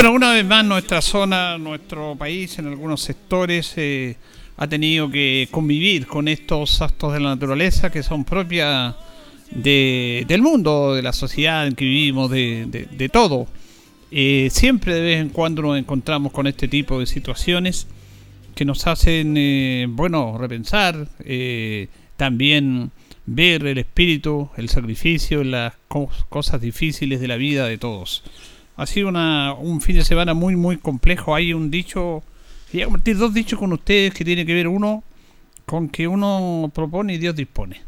Bueno, una vez más nuestra zona, nuestro país, en algunos sectores eh, ha tenido que convivir con estos actos de la naturaleza que son propias de, del mundo, de la sociedad en que vivimos, de, todo. Eh, siempre de vez en cuando nos encontramos con este tipo de situaciones que nos hacen, eh, bueno, repensar, también ver el espíritu, el sacrificio, las cosas difíciles de la vida de todos. Ha sido una, un fin de semana muy, muy complejo. Hay un dicho, voy a compartir dos dichos con ustedes que tiene que ver uno con que uno propone y Dios dispone.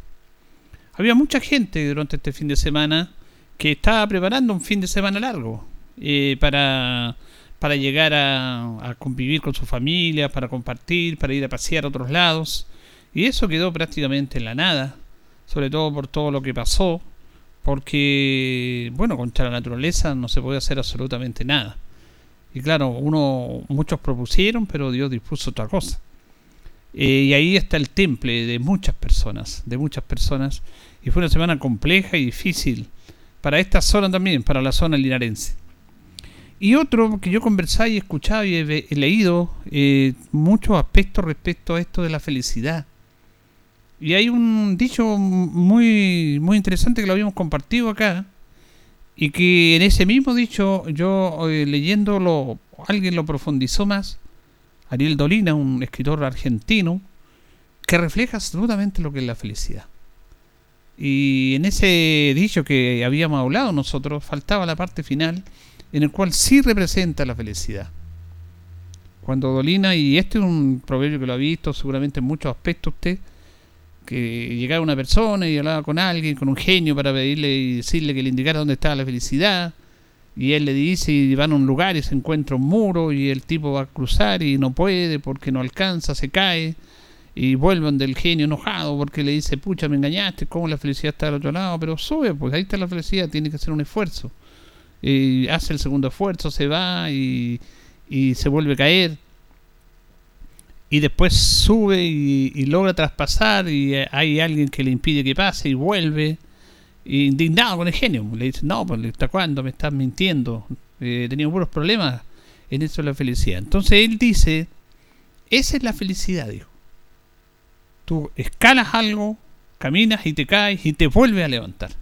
Había mucha gente durante este fin de semana que estaba preparando un fin de semana largo eh, para, para llegar a, a, convivir con su familia, para compartir, para ir a pasear a otros lados. Y eso quedó prácticamente en la nada, sobre todo por todo lo que pasó porque, bueno, contra la naturaleza no se puede hacer absolutamente nada. Y claro, uno, muchos propusieron, pero Dios dispuso otra cosa. Eh, y ahí está el temple de muchas personas, de muchas personas. Y fue una semana compleja y difícil para esta zona también, para la zona linarense. Y otro que yo conversaba y escuchaba y he, leído eh, muchos aspectos respecto a esto de la felicidad. Y hay un dicho muy, muy interesante que lo habíamos compartido acá. Y que en ese mismo dicho, yo eh, leyéndolo, alguien lo profundizó más. Ariel Dolina, un escritor argentino, que refleja absolutamente lo que es la felicidad. Y en ese dicho que habíamos hablado nosotros, faltaba la parte final, en el cual sí representa la felicidad. Cuando Dolina, y este es un proverbio que lo ha visto seguramente en muchos aspectos usted, que llegaba una persona y hablaba con alguien, con un genio para pedirle y decirle que le indicara dónde estaba la felicidad. Y él le dice y van a un lugar y se encuentra un muro y el tipo va a cruzar y no puede porque no alcanza, se cae. Y vuelven del genio enojado porque le dice, pucha, me engañaste, ¿cómo la felicidad está al otro lado? Pero sube, pues ahí está la felicidad, tiene que hacer un esfuerzo. Y hace el segundo esfuerzo, se va y, y se vuelve a caer y después sube y, logra traspasar y eh, hay alguien que le impide que pase y vuelve indignado con el genio. Le dice, no, pues ¿hasta cuándo me estás mintiendo? Eh, he tenido puros problemas en eso de la felicidad. Entonces él dice, esa es la felicidad, dijo. Tú escalas algo, caminas y te caes y te vuelves a levantar.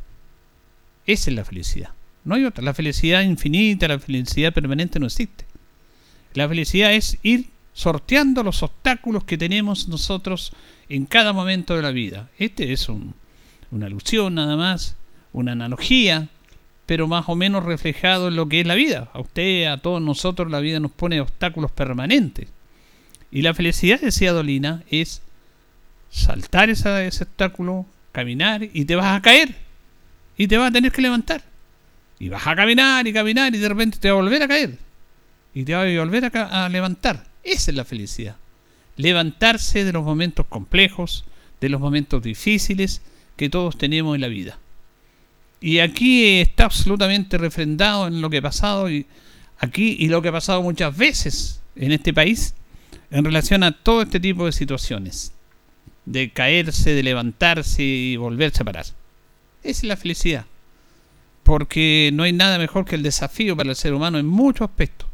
Esa es la felicidad. No hay otra. La felicidad infinita, la felicidad permanente no existe. La felicidad es ir sorteando los obstáculos que tenemos nosotros en cada momento de la vida. Este es una alusión nada más, una analogía, pero más o menos reflejado en lo que es la vida. A usted, a todos nosotros, la vida nos pone obstáculos permanentes. Y la felicidad, decía Dolina, es saltar ese, ese obstáculo, caminar y te vas a caer. Y te vas a tener que levantar. Y vas a caminar y caminar y de repente te va a volver a caer. Y te va a volver a, a levantar. Esa es la felicidad. Levantarse de los momentos complejos, de los momentos difíciles que todos tenemos en la vida. Y aquí está absolutamente refrendado en lo que ha pasado y aquí y lo que ha pasado muchas veces en este país en relación a todo este tipo de situaciones. De caerse, de levantarse y volverse a parar. Esa es la felicidad. Porque no hay nada mejor que el desafío para el ser humano en muchos aspectos.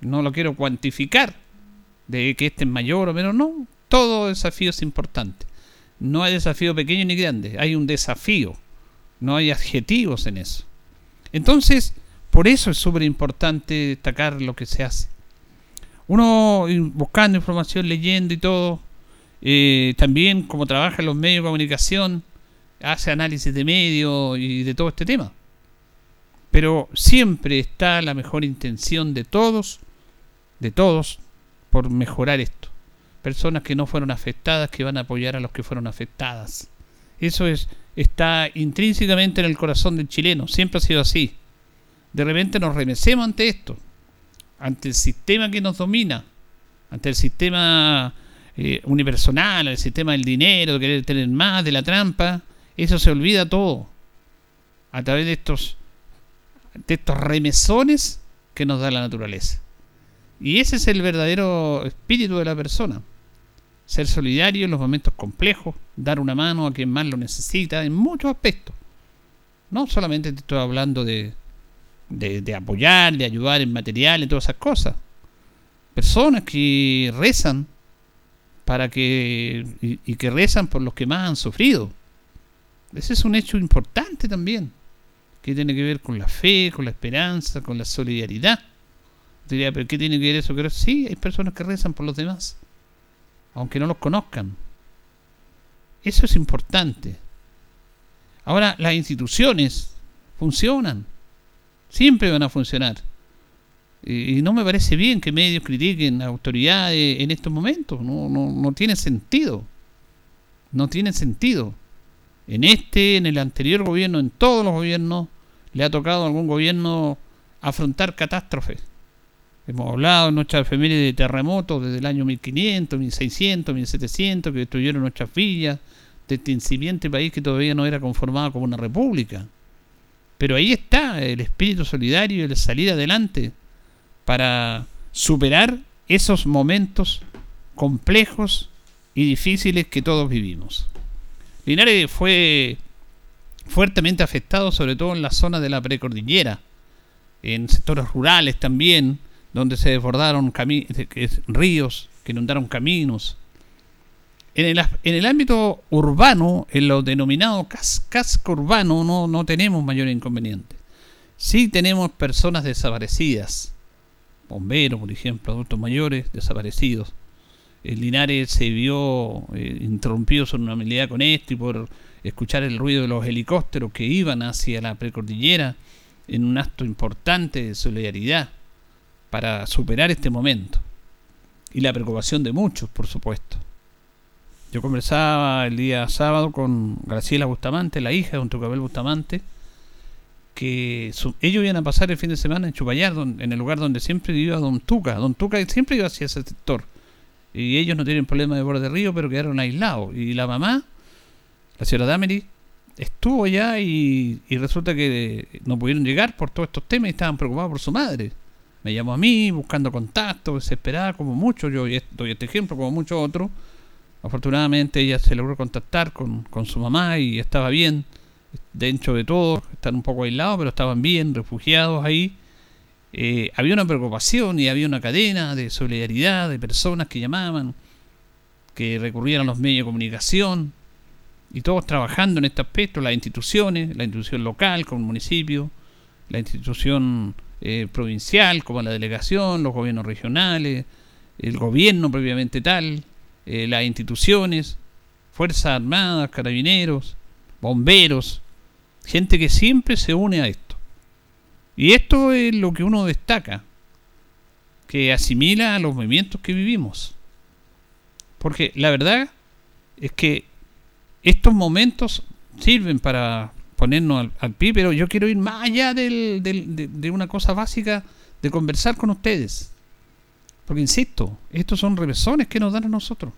No lo quiero cuantificar de que este es mayor o menos, no. Todo desafío es importante. No hay desafío pequeño ni grande, hay un desafío. No hay adjetivos en eso. Entonces, por eso es súper importante destacar lo que se hace. Uno buscando información, leyendo y todo, eh, también como trabaja en los medios de comunicación, hace análisis de medios y de todo este tema. Pero siempre está la mejor intención de todos, de todos, por mejorar esto. Personas que no fueron afectadas, que van a apoyar a los que fueron afectadas. Eso es, está intrínsecamente en el corazón del chileno, siempre ha sido así. De repente nos remecemos ante esto, ante el sistema que nos domina, ante el sistema eh, unipersonal, el sistema del dinero, de querer tener más, de la trampa, eso se olvida todo a través de estos, de estos remesones que nos da la naturaleza. Y ese es el verdadero espíritu de la persona. Ser solidario en los momentos complejos, dar una mano a quien más lo necesita, en muchos aspectos. No solamente te estoy hablando de, de, apoyar, de ayudar en material, en todas esas cosas. Personas que rezan para que y, y, que rezan por los que más han sufrido. Ese es un hecho importante también, que tiene que ver con la fe, con la esperanza, con la solidaridad. Diría, pero ¿qué tiene que ver eso? Pero sí, hay personas que rezan por los demás, aunque no los conozcan. Eso es importante. Ahora, las instituciones funcionan, siempre van a funcionar. Y, no me parece bien que medios critiquen a autoridades en estos momentos. No, no, no tiene sentido. No tiene sentido. En este, en el anterior gobierno, en todos los gobiernos, le ha tocado a algún gobierno afrontar catástrofes. Hemos hablado en nuestra familia de terremotos desde el año 1500, 1600, 1700, que destruyeron nuestras villas, de este incipiente país que todavía no era conformado como una república. Pero ahí está el espíritu solidario y el salir adelante para superar esos momentos complejos y difíciles que todos vivimos. Linares fue fuertemente afectado sobre todo en la zona de la precordillera, en sectores rurales también, donde se desbordaron ríos, que inundaron caminos. En el, en el ámbito urbano, en lo denominado casco urbano, no, no tenemos mayor inconveniente. Sí tenemos personas desaparecidas, bomberos, por ejemplo, adultos mayores desaparecidos. El Linares se vio eh, interrumpido su normalidad con esto y por escuchar el ruido de los helicópteros que iban hacia la precordillera en un acto importante de solidaridad para superar este momento. Y la preocupación de muchos, por supuesto. Yo conversaba el día sábado con Graciela Bustamante, la hija de don Tucabel Bustamante, que ellos iban a pasar el fin de semana en Chupayar, en el lugar donde siempre vivía Don Tuca. Don Tuca siempre iba hacia ese sector. Y ellos no tienen problema de borde de río, pero quedaron aislados. Y la mamá, la señora Damery, estuvo allá y, y resulta que no pudieron llegar por todos estos temas y estaban preocupados por su madre me llamó a mí buscando contacto, desesperada como mucho, yo doy este ejemplo como muchos otros. Afortunadamente ella se logró contactar con, su mamá y estaba bien, dentro de todo, están un poco aislados, pero estaban bien, refugiados ahí. Eh, había una preocupación y había una cadena de solidaridad de personas que llamaban, que recurrían a los medios de comunicación, y todos trabajando en este aspecto, las instituciones, la institución local como el municipio, la institución eh, provincial, como la delegación, los gobiernos regionales, el gobierno propiamente tal, eh, las instituciones, Fuerzas Armadas, Carabineros, bomberos, gente que siempre se une a esto. Y esto es lo que uno destaca, que asimila a los movimientos que vivimos. Porque la verdad es que estos momentos sirven para ponernos al, pie, pero yo quiero ir más allá del, de, una cosa básica de conversar con ustedes. Porque insisto, estos son revesones que nos dan a nosotros.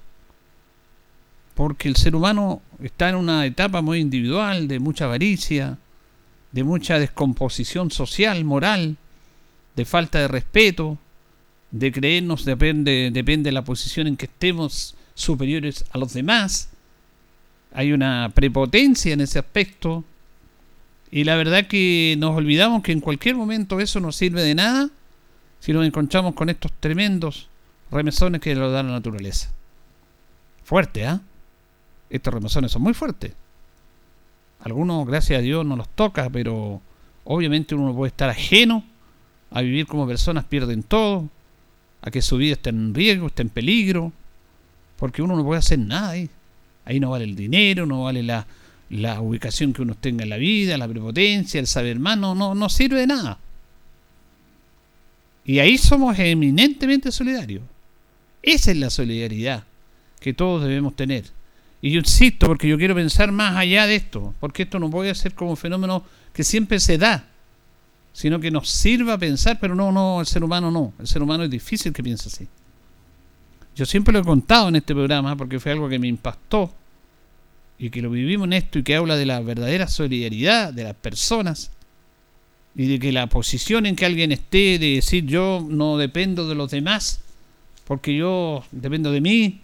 Porque el ser humano está en una etapa muy individual, de mucha avaricia, de mucha descomposición social, moral, de falta de respeto, de creernos, depende, depende de la posición en que estemos superiores a los demás. Hay una prepotencia en ese aspecto. Y la verdad que nos olvidamos que en cualquier momento eso no sirve de nada si nos encontramos con estos tremendos remesones que nos da la naturaleza. Fuerte, ¿ah? Estos remesones son muy fuertes. Algunos, gracias a Dios, no los toca, pero obviamente uno puede estar ajeno a vivir como personas pierden todo, a que su vida esté en riesgo, esté en peligro, porque uno no puede hacer nada ahí. Ahí no vale el dinero, no vale la, la ubicación que uno tenga en la vida, la prepotencia, el saber más, no, no, no sirve de nada. Y ahí somos eminentemente solidarios. Esa es la solidaridad que todos debemos tener. Y yo insisto, porque yo quiero pensar más allá de esto, porque esto no puede ser como un fenómeno que siempre se da, sino que nos sirva a pensar, pero no, no, el ser humano no, el ser humano es difícil que piense así. Yo siempre lo he contado en este programa porque fue algo que me impactó y que lo vivimos en esto y que habla de la verdadera solidaridad de las personas y de que la posición en que alguien esté de decir yo no dependo de los demás porque yo dependo de mí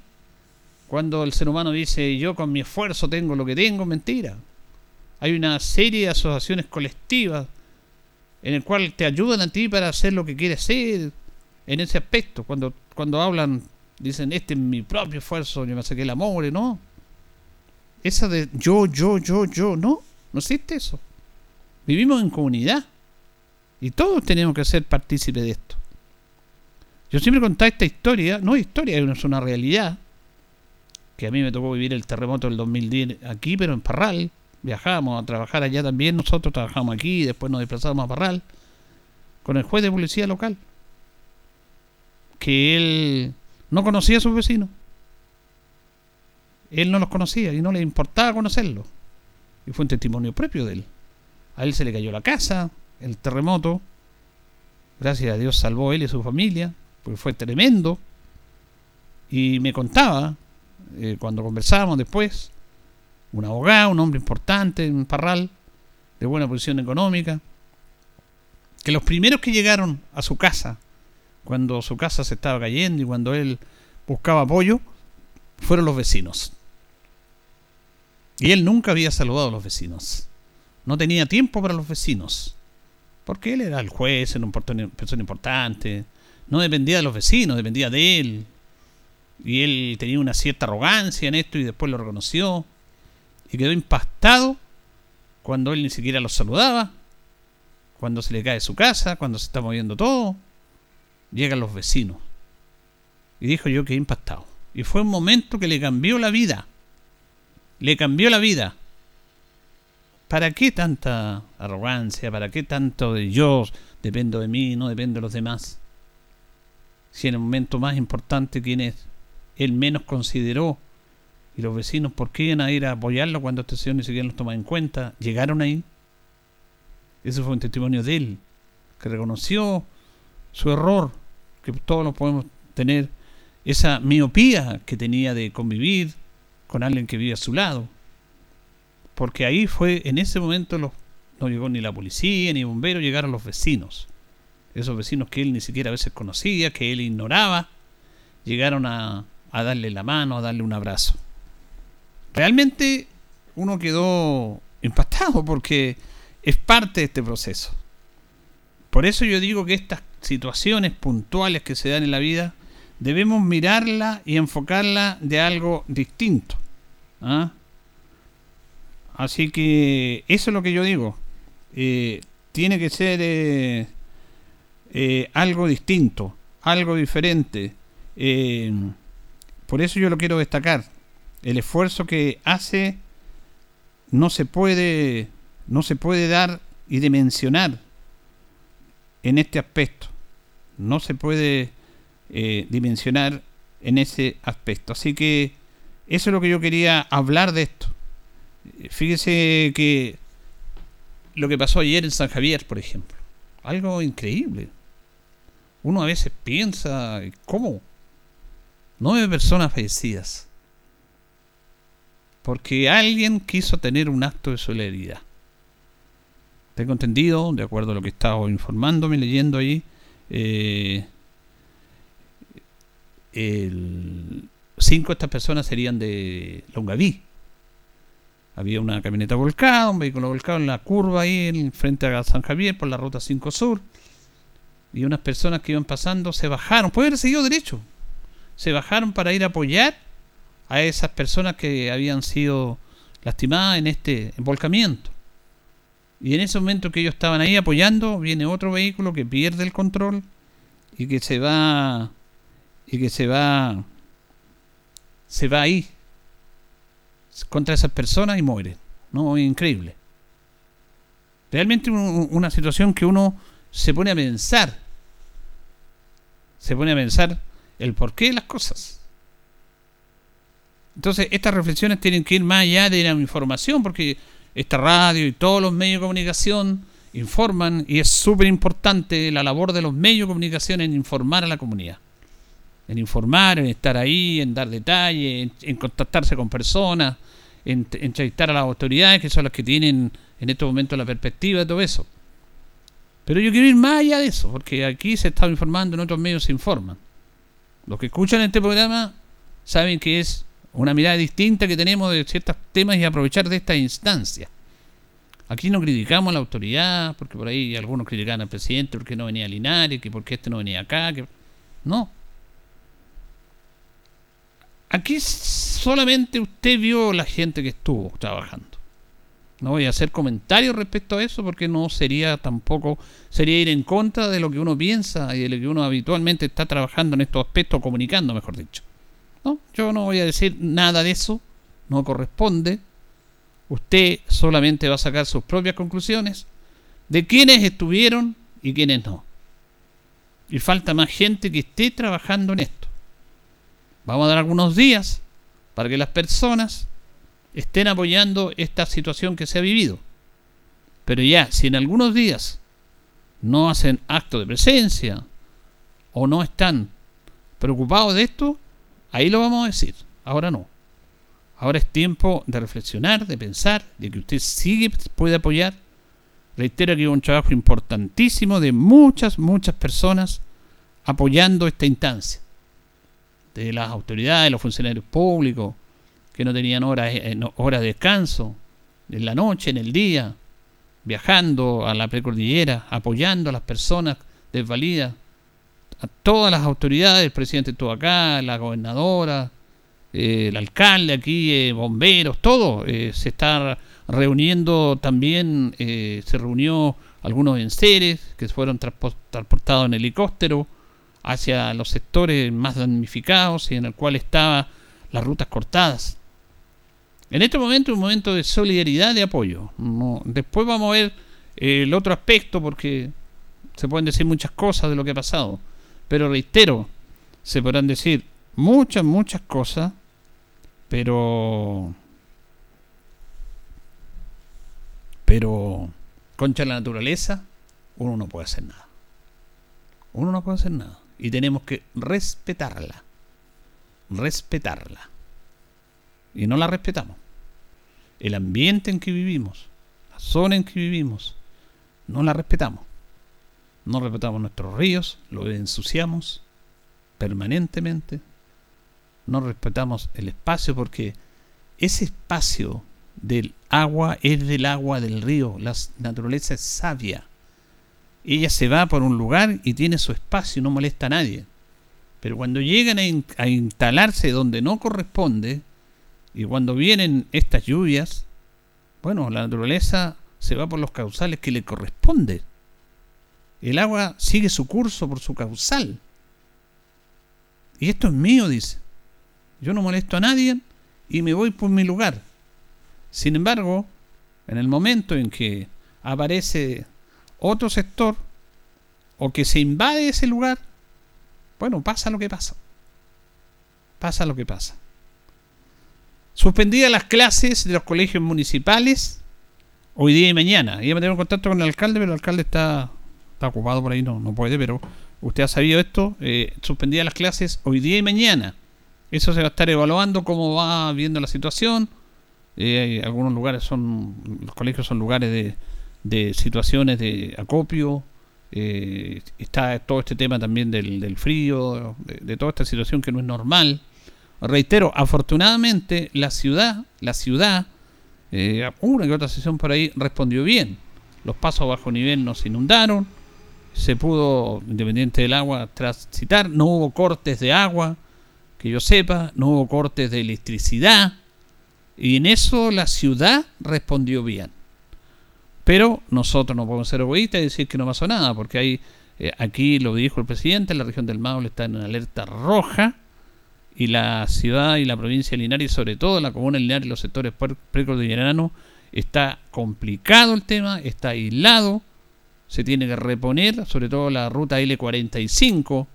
cuando el ser humano dice yo con mi esfuerzo tengo lo que tengo, mentira. Hay una serie de asociaciones colectivas en el cual te ayudan a ti para hacer lo que quieres ser en ese aspecto. Cuando, cuando hablan, dicen, este es mi propio esfuerzo, yo me saqué el amor, ¿no? Esa de yo, yo, yo, yo, no, no existe eso. Vivimos en comunidad y todos tenemos que ser partícipes de esto. Yo siempre contaba esta historia, no historia, es una realidad, que a mí me tocó vivir el terremoto del 2010 aquí, pero en Parral. Viajábamos a trabajar allá también, nosotros trabajamos aquí, después nos desplazamos a Parral, con el juez de policía local, que él no conocía a sus vecinos. Él no los conocía y no le importaba conocerlos. Y fue un testimonio propio de él. A él se le cayó la casa, el terremoto. Gracias a Dios salvó él y su familia, porque fue tremendo. Y me contaba eh, cuando conversábamos después, un abogado, un hombre importante, un parral, de buena posición económica, que los primeros que llegaron a su casa, cuando su casa se estaba cayendo y cuando él buscaba apoyo, fueron los vecinos. Y él nunca había saludado a los vecinos. No tenía tiempo para los vecinos. Porque él era el juez, era una persona importante. No dependía de los vecinos, dependía de él. Y él tenía una cierta arrogancia en esto y después lo reconoció. Y quedó impactado cuando él ni siquiera los saludaba. Cuando se le cae su casa, cuando se está moviendo todo. Llegan los vecinos. Y dijo yo que impactado. Y fue un momento que le cambió la vida. Le cambió la vida. ¿Para qué tanta arrogancia? ¿Para qué tanto de yo dependo de mí, no dependo de los demás? Si en el momento más importante, ¿quién es? él menos consideró. Y los vecinos, ¿por qué iban a ir a apoyarlo cuando este señor ni siquiera los tomaba en cuenta? Llegaron ahí. Ese fue un testimonio de él, que reconoció su error, que todos lo podemos tener, esa miopía que tenía de convivir con alguien que vive a su lado. Porque ahí fue, en ese momento no llegó ni la policía ni bomberos, llegaron los vecinos. Esos vecinos que él ni siquiera a veces conocía, que él ignoraba, llegaron a, a darle la mano, a darle un abrazo. Realmente uno quedó impactado porque es parte de este proceso. Por eso yo digo que estas situaciones puntuales que se dan en la vida debemos mirarla y enfocarla de algo distinto. ¿ah? Así que eso es lo que yo digo. Eh, tiene que ser eh, eh, algo distinto, algo diferente. Por eso yo lo quiero destacar. El esfuerzo que hace no se puede, no se puede dar y dimensionar en este aspecto. No se puede eh, dimensionar en ese aspecto. Así que eso es lo que yo quería hablar de esto. Fíjese que lo que pasó ayer en San Javier, por ejemplo. Algo increíble. Uno a veces piensa, ¿cómo? nueve personas fallecidas. Porque alguien quiso tener un acto de solidaridad. Tengo entendido, de acuerdo a lo que he estado informándome, leyendo ahí, Eh, cinco de estas personas serían de Longaví. Había una camioneta volcada, un vehículo volcado en la curva ahí en frente a San Javier por la ruta 5 Sur. Y unas personas que iban pasando se bajaron, puede haber seguido derecho. Se bajaron para ir a apoyar a esas personas que habían sido lastimadas en este volcamiento. Y en ese momento que ellos estaban ahí apoyando, viene otro vehículo que pierde el control y que se va y que se va se va ahí contra esas personas y muere. No, increíble. Realmente una situación que uno se pone a pensar. Se pone a pensar el porqué de las cosas. Entonces, estas reflexiones tienen que ir más allá de la información, porque esta radio y todos los medios de comunicación informan y es súper importante la labor de los medios de comunicación en informar a la comunidad. En informar, en estar ahí, en dar detalles, en, contactarse con personas, en entrevistar a las autoridades que son las que tienen en estos momentos la perspectiva de todo eso. Pero yo quiero ir más allá de eso, porque aquí se está informando, en otros medios se informan. Los que escuchan este programa saben que es una mirada distinta que tenemos de ciertos temas y aprovechar de esta instancia. Aquí no criticamos a la autoridad, porque por ahí algunos critican al presidente porque no venía a Linares, que porque este no venía acá, que no. Aquí solamente usted vio la gente que estuvo trabajando. No voy a hacer comentarios respecto a eso porque no sería tampoco, sería ir en contra de lo que uno piensa y de lo que uno habitualmente está trabajando en estos aspectos, comunicando, mejor dicho. No, yo no voy a decir nada de eso, no corresponde. Usted solamente va a sacar sus propias conclusiones de quiénes estuvieron y quiénes no. Y falta más gente que esté trabajando en esto. Vamos a dar algunos días para que las personas estén apoyando esta situación que se ha vivido. Pero ya, si en algunos días no hacen acto de presencia o no están preocupados de esto, Ahí lo vamos a decir, ahora no. Ahora es tiempo de reflexionar, de pensar, de que usted sigue puede apoyar. Reitero que hay un trabajo importantísimo de muchas, muchas personas apoyando esta instancia. De las autoridades, los funcionarios públicos, que no tenían horas, eh, horas de descanso, en la noche, en el día, viajando a la precordillera, apoyando a las personas desvalidas, a todas las autoridades, el presidente estuvo acá, la gobernadora, eh, el alcalde aquí, eh, bomberos, todo. Se está reuniendo también, se reunió algunos enseres que fueron transportados en helicóptero hacia los sectores más damnificados y en el cual estaban las rutas cortadas. En este momento un momento de solidaridad, de apoyo. después vamos a ver el otro aspecto porque se pueden decir muchas cosas de lo que ha pasado. Pero reitero, se podrán decir muchas, muchas cosas, pero... Pero contra la naturaleza, uno no puede hacer nada. Uno no puede hacer nada. Y tenemos que respetarla. Respetarla. Y no la respetamos. El ambiente en que vivimos, la zona en que vivimos, no la respetamos no respetamos nuestros ríos, lo ensuciamos permanentemente, no respetamos el espacio porque ese espacio del agua es del agua del río, la naturaleza es sabia. Ella se va por un lugar y tiene su espacio, no molesta a nadie. Pero cuando llegan a, a instalarse donde no corresponde, y cuando vienen estas lluvias, bueno, la naturaleza se va por los causales que le corresponde. El agua sigue su curso por su causal. Y esto es mío, dice. Yo no molesto a nadie y me voy por mi lugar. Sin embargo, en el momento en que aparece otro sector o que se invade ese lugar, bueno, pasa lo que pasa. Pasa lo que pasa. Suspendidas las clases de los colegios municipales hoy día y mañana. Iba a tener un contacto con el alcalde, pero el alcalde está está ocupado por ahí, no, no puede, pero usted ha sabido esto, eh, suspendía las clases hoy día y mañana. Eso se va a estar evaluando cómo va viendo la situación. Eh, algunos lugares son, los colegios son lugares de, de situaciones de acopio, eh, está todo este tema también del, frío, de, toda esta situación que no es normal. Reitero, afortunadamente la ciudad, la ciudad, eh, una que otra sesión por ahí respondió bien. Los pasos bajo nivel no se inundaron, se pudo, independiente del agua, transitar, no hubo cortes de agua, que yo sepa, no hubo cortes de electricidad, y en eso la ciudad respondió bien. Pero nosotros no podemos ser egoístas y decir que no pasó nada, porque hay, eh, aquí lo dijo el presidente, la región del Maule está en alerta roja y la ciudad y la provincia de Linares, sobre todo la comuna de y los sectores precordilleranos, está complicado el tema, está aislado, se tiene que reponer, sobre todo la ruta L45,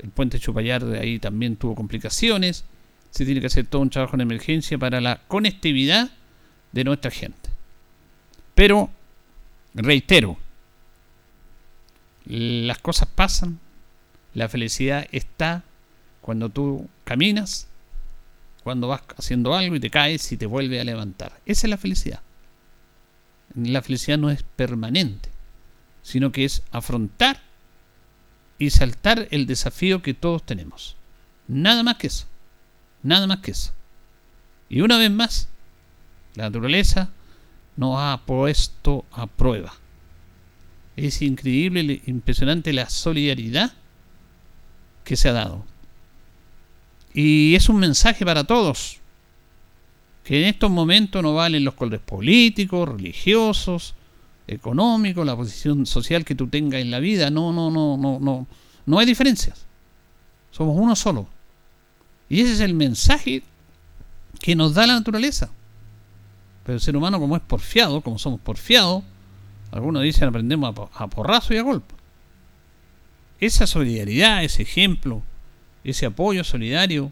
el puente Chupayar de ahí también tuvo complicaciones, se tiene que hacer todo un trabajo en emergencia para la conectividad de nuestra gente. Pero, reitero, las cosas pasan, la felicidad está cuando tú caminas, cuando vas haciendo algo y te caes y te vuelve a levantar. Esa es la felicidad. La felicidad no es permanente, sino que es afrontar y saltar el desafío que todos tenemos. Nada más que eso. Nada más que eso. Y una vez más, la naturaleza nos ha puesto a prueba. Es increíble, impresionante la solidaridad que se ha dado. Y es un mensaje para todos, que en estos momentos no valen los colores políticos, religiosos, económicos, la posición social que tú tengas en la vida. No, no, no, no, no. No hay diferencias. Somos uno solo. Y ese es el mensaje que nos da la naturaleza. Pero el ser humano, como es porfiado, como somos porfiados, algunos dicen aprendemos a, porrazo y a golpe. Esa solidaridad, ese ejemplo, ese apoyo solidario,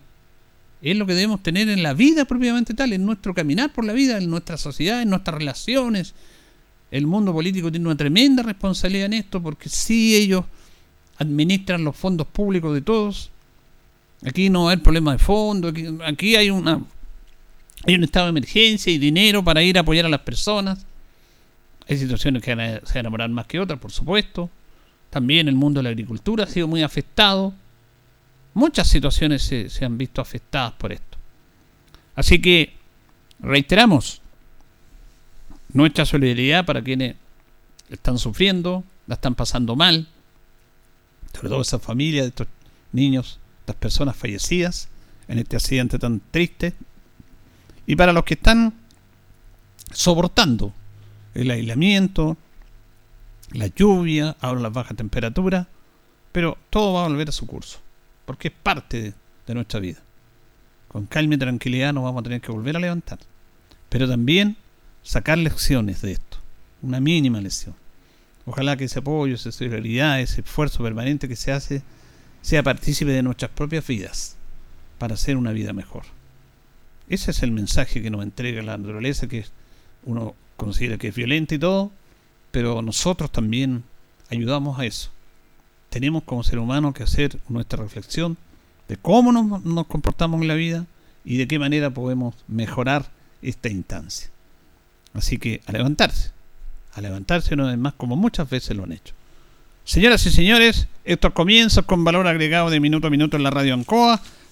es lo que debemos tener en la vida propiamente tal, en nuestro caminar por la vida, en nuestra sociedad, en nuestras relaciones. El mundo político tiene una tremenda responsabilidad en esto porque si ellos administran los fondos públicos de todos, aquí no hay problema de fondo, aquí hay una hay un estado de emergencia y dinero para ir a apoyar a las personas. Hay situaciones que se van a más que otras, por supuesto. También el mundo de la agricultura ha sido muy afectado. Muchas situaciones se, han visto afectadas por esto. Así que reiteramos nuestra solidaridad para quienes están sufriendo, la están pasando mal, sobre todo esas familias estos niños, estas personas fallecidas en este accidente tan triste y para los que están soportando el aislamiento, la lluvia, ahora las bajas temperaturas, pero todo va a volver a su curso, porque es parte de, nuestra vida. Con calma y tranquilidad nos vamos a tener que volver a levantar, pero también sacar lecciones de esto, una mínima lección. Ojalá que ese apoyo, esa solidaridad, ese esfuerzo permanente que se hace, sea partícipe de nuestras propias vidas para hacer una vida mejor. Ese es el mensaje que nos entrega la naturaleza, que uno considera que es violenta y todo, pero nosotros también ayudamos a eso. Tenemos como ser humano que hacer nuestra reflexión de cómo nos, comportamos en la vida y de qué manera podemos mejorar esta instancia. Así que a levantarse, a levantarse una vez más como muchas veces lo han hecho. Señoras y señores, estos comienzos con valor agregado de minuto a minuto en la radio Ancoa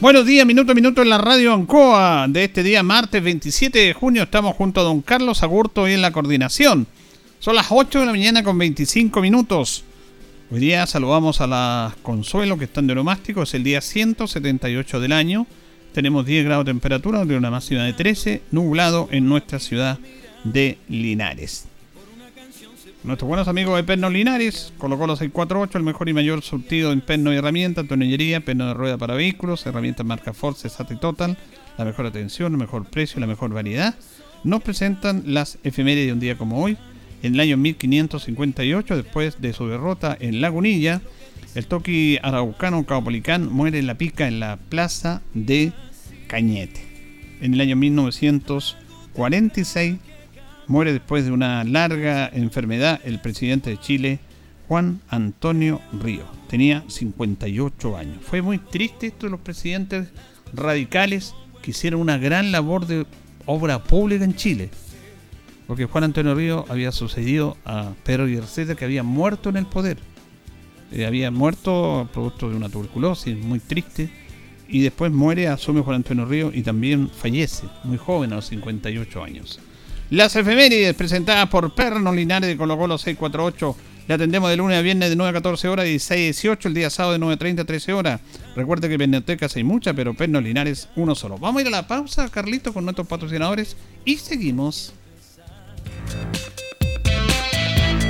Buenos días, minuto a minuto en la radio Ancoa de este día, martes 27 de junio. Estamos junto a don Carlos Agurto y en la coordinación. Son las 8 de la mañana con 25 minutos. Hoy día saludamos a las Consuelo que están de oromástico. Es el día 178 del año. Tenemos 10 grados de temperatura, una máxima de 13, nublado en nuestra ciudad de Linares. Nuestros buenos amigos de Perno Linares, colocó los 648, el mejor y mayor surtido en perno y herramientas, tonellería, perno de rueda para vehículos, herramientas marca Force, SAT y Total, la mejor atención, el mejor precio, la mejor variedad. Nos presentan las efemérides de un día como hoy. en el año 1558, después de su derrota en Lagunilla, el toqui araucano Caupolicán muere en la pica en la plaza de Cañete. En el año 1946 muere después de una larga enfermedad el presidente de Chile, Juan Antonio Río. Tenía 58 años. Fue muy triste esto de los presidentes radicales que hicieron una gran labor de obra pública en Chile. Porque Juan Antonio Río había sucedido a Pedro Guerceta que había muerto en el poder. Eh, había muerto producto de una tuberculosis muy triste. Y después muere, asume Juan Antonio Río y también fallece, muy joven, a los 58 años. Las efemérides presentadas por Perno Linares de Colo Colo 648. Le atendemos de lunes a viernes de 9 a 14 horas y 16 a 18. El día sábado de 9 a 30 a 13 horas. Recuerde que bibliotecas hay muchas, pero Perno Linares uno solo. Vamos a ir a la pausa, Carlito, con nuestros patrocinadores y seguimos.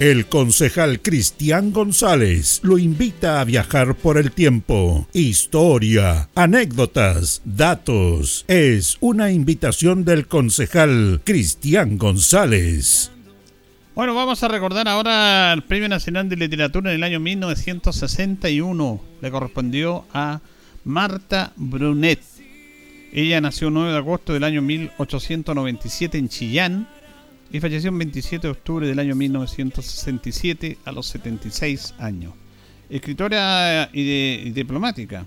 El concejal Cristian González lo invita a viajar por el tiempo. Historia, anécdotas, datos. Es una invitación del concejal Cristian González. Bueno, vamos a recordar ahora el Premio Nacional de Literatura en el año 1961. Le correspondió a Marta Brunet. Ella nació el 9 de agosto del año 1897 en Chillán y falleció el 27 de octubre del año 1967 a los 76 años. Escritora y, diplomática.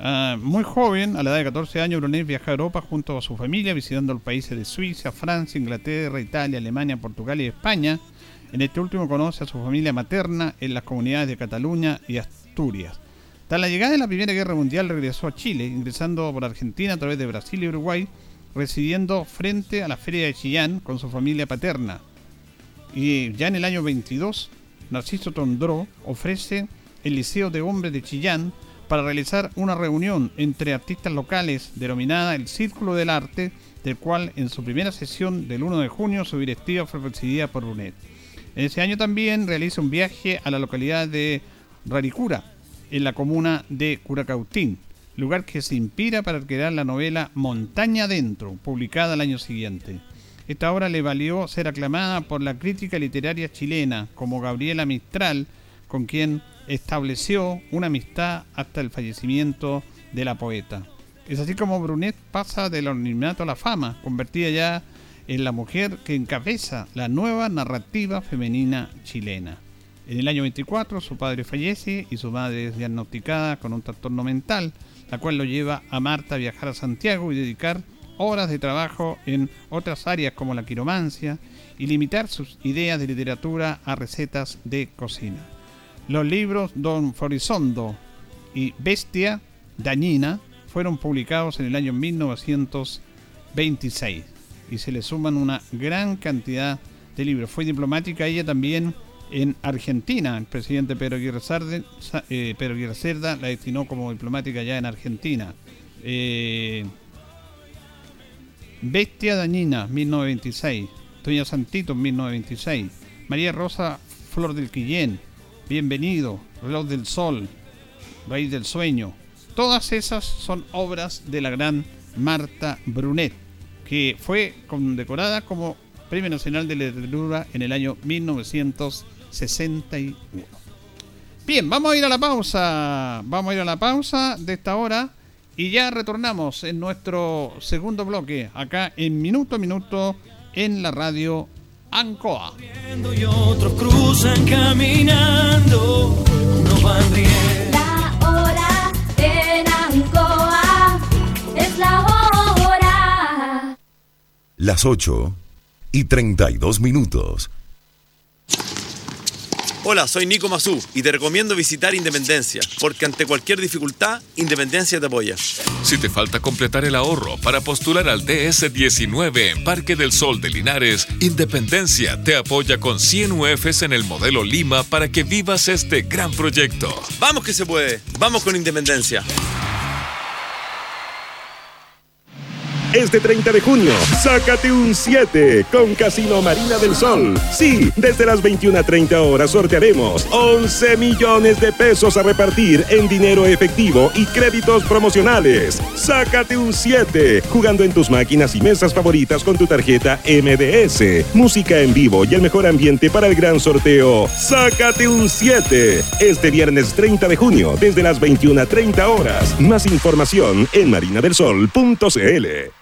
Ah, muy joven, a la edad de 14 años, Brunet viajó a Europa junto a su familia, visitando los países de Suiza, Francia, Inglaterra, Italia, Alemania, Portugal y España. En este último conoce a su familia materna en las comunidades de Cataluña y Asturias. Tras la llegada de la Primera Guerra Mundial regresó a Chile, ingresando por Argentina a través de Brasil y Uruguay, residiendo frente a la feria de Chillán con su familia paterna. Y ya en el año 22, Narciso Tondró ofrece el Liceo de Hombres de Chillán para realizar una reunión entre artistas locales denominada el Círculo del Arte, del cual en su primera sesión del 1 de junio su directiva fue presidida por Brunet. En ese año también realiza un viaje a la localidad de Raricura, en la comuna de Curacautín, lugar que se inspira para crear la novela Montaña Adentro, publicada el año siguiente. Esta obra le valió ser aclamada por la crítica literaria chilena como Gabriela Mistral, con quien estableció una amistad hasta el fallecimiento de la poeta. Es así como Brunet pasa del anonimato a la fama, convertida ya en la mujer que encabeza la nueva narrativa femenina chilena. En el año 24 su padre fallece y su madre es diagnosticada con un trastorno mental, la cual lo lleva a Marta a viajar a Santiago y dedicar horas de trabajo en otras áreas como la quiromancia y limitar sus ideas de literatura a recetas de cocina. Los libros Don Florizondo y Bestia Dañina fueron publicados en el año 1926 y se le suman una gran cantidad de libros. Fue diplomática ella también en Argentina. El presidente Pedro Aguirre, eh, Cerda la destinó como diplomática ya en Argentina. Eh, Bestia Dañina, 1926. Doña Santito, 1926. María Rosa Flor del Quillén, Bienvenido, Reloj del Sol, Raíz del Sueño. Todas esas son obras de la gran Marta Brunet, que fue condecorada como Premio Nacional de Literatura en el año 1961. Bien, vamos a ir a la pausa. Vamos a ir a la pausa de esta hora y ya retornamos en nuestro segundo bloque, acá en Minuto a Minuto en la radio Ancoa. Y otros cruzan caminando, no van La hora en Ancoa es la hora. Las 8 y 32 minutos. Hola, soy Nico Mazú y te recomiendo visitar Independencia, porque ante cualquier dificultad, Independencia te apoya. Si te falta completar el ahorro para postular al DS19 en Parque del Sol de Linares, Independencia te apoya con 100 UFs en el modelo Lima para que vivas este gran proyecto. Vamos que se puede, vamos con Independencia. Este 30 de junio, sácate un 7 con Casino Marina del Sol. Sí, desde las 21.30 horas sortearemos 11 millones de pesos a repartir en dinero efectivo y créditos promocionales. Sácate un 7 jugando en tus máquinas y mesas favoritas con tu tarjeta MDS. Música en vivo y el mejor ambiente para el gran sorteo. Sácate un 7 este viernes 30 de junio desde las 21.30 horas. Más información en marinadelsol.cl.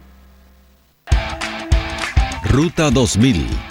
Ruta 2000.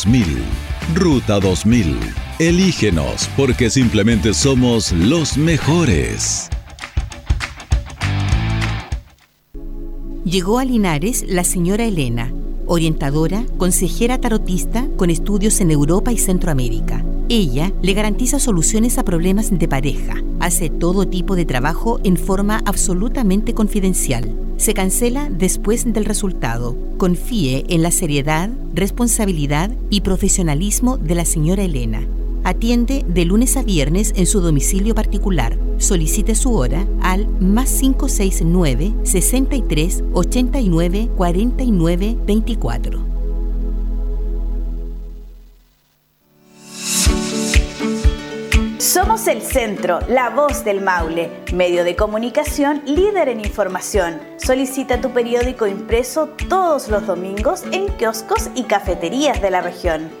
Ruta 2000. Elígenos porque simplemente somos los mejores. Llegó a Linares la señora Elena, orientadora, consejera tarotista con estudios en Europa y Centroamérica. Ella le garantiza soluciones a problemas de pareja. Hace todo tipo de trabajo en forma absolutamente confidencial. Se cancela después del resultado. Confíe en la seriedad, responsabilidad y profesionalismo de la señora Elena. Atiende de lunes a viernes en su domicilio particular. Solicite su hora al más 569 63 89 49 24. Somos el Centro, la voz del Maule, medio de comunicación líder en información. Solicita tu periódico impreso todos los domingos en kioscos y cafeterías de la región.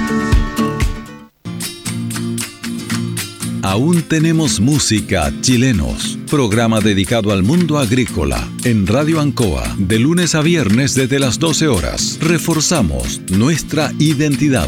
Aún tenemos música chilenos. Programa dedicado al mundo agrícola en Radio Ancoa de lunes a viernes desde las 12 horas. Reforzamos nuestra identidad.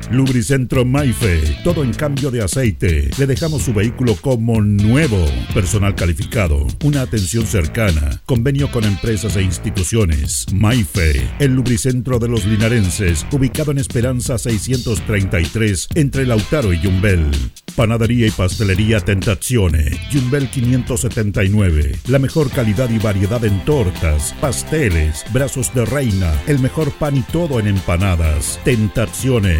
Lubricentro Maife, todo en cambio de aceite. Le dejamos su vehículo como nuevo. Personal calificado, una atención cercana, convenio con empresas e instituciones. Maife, el lubricentro de los linarenses, ubicado en Esperanza 633, entre Lautaro y Yumbel. Panadería y pastelería Tentazione, Yumbel 579. La mejor calidad y variedad en tortas, pasteles, brazos de reina, el mejor pan y todo en empanadas. Tentazione,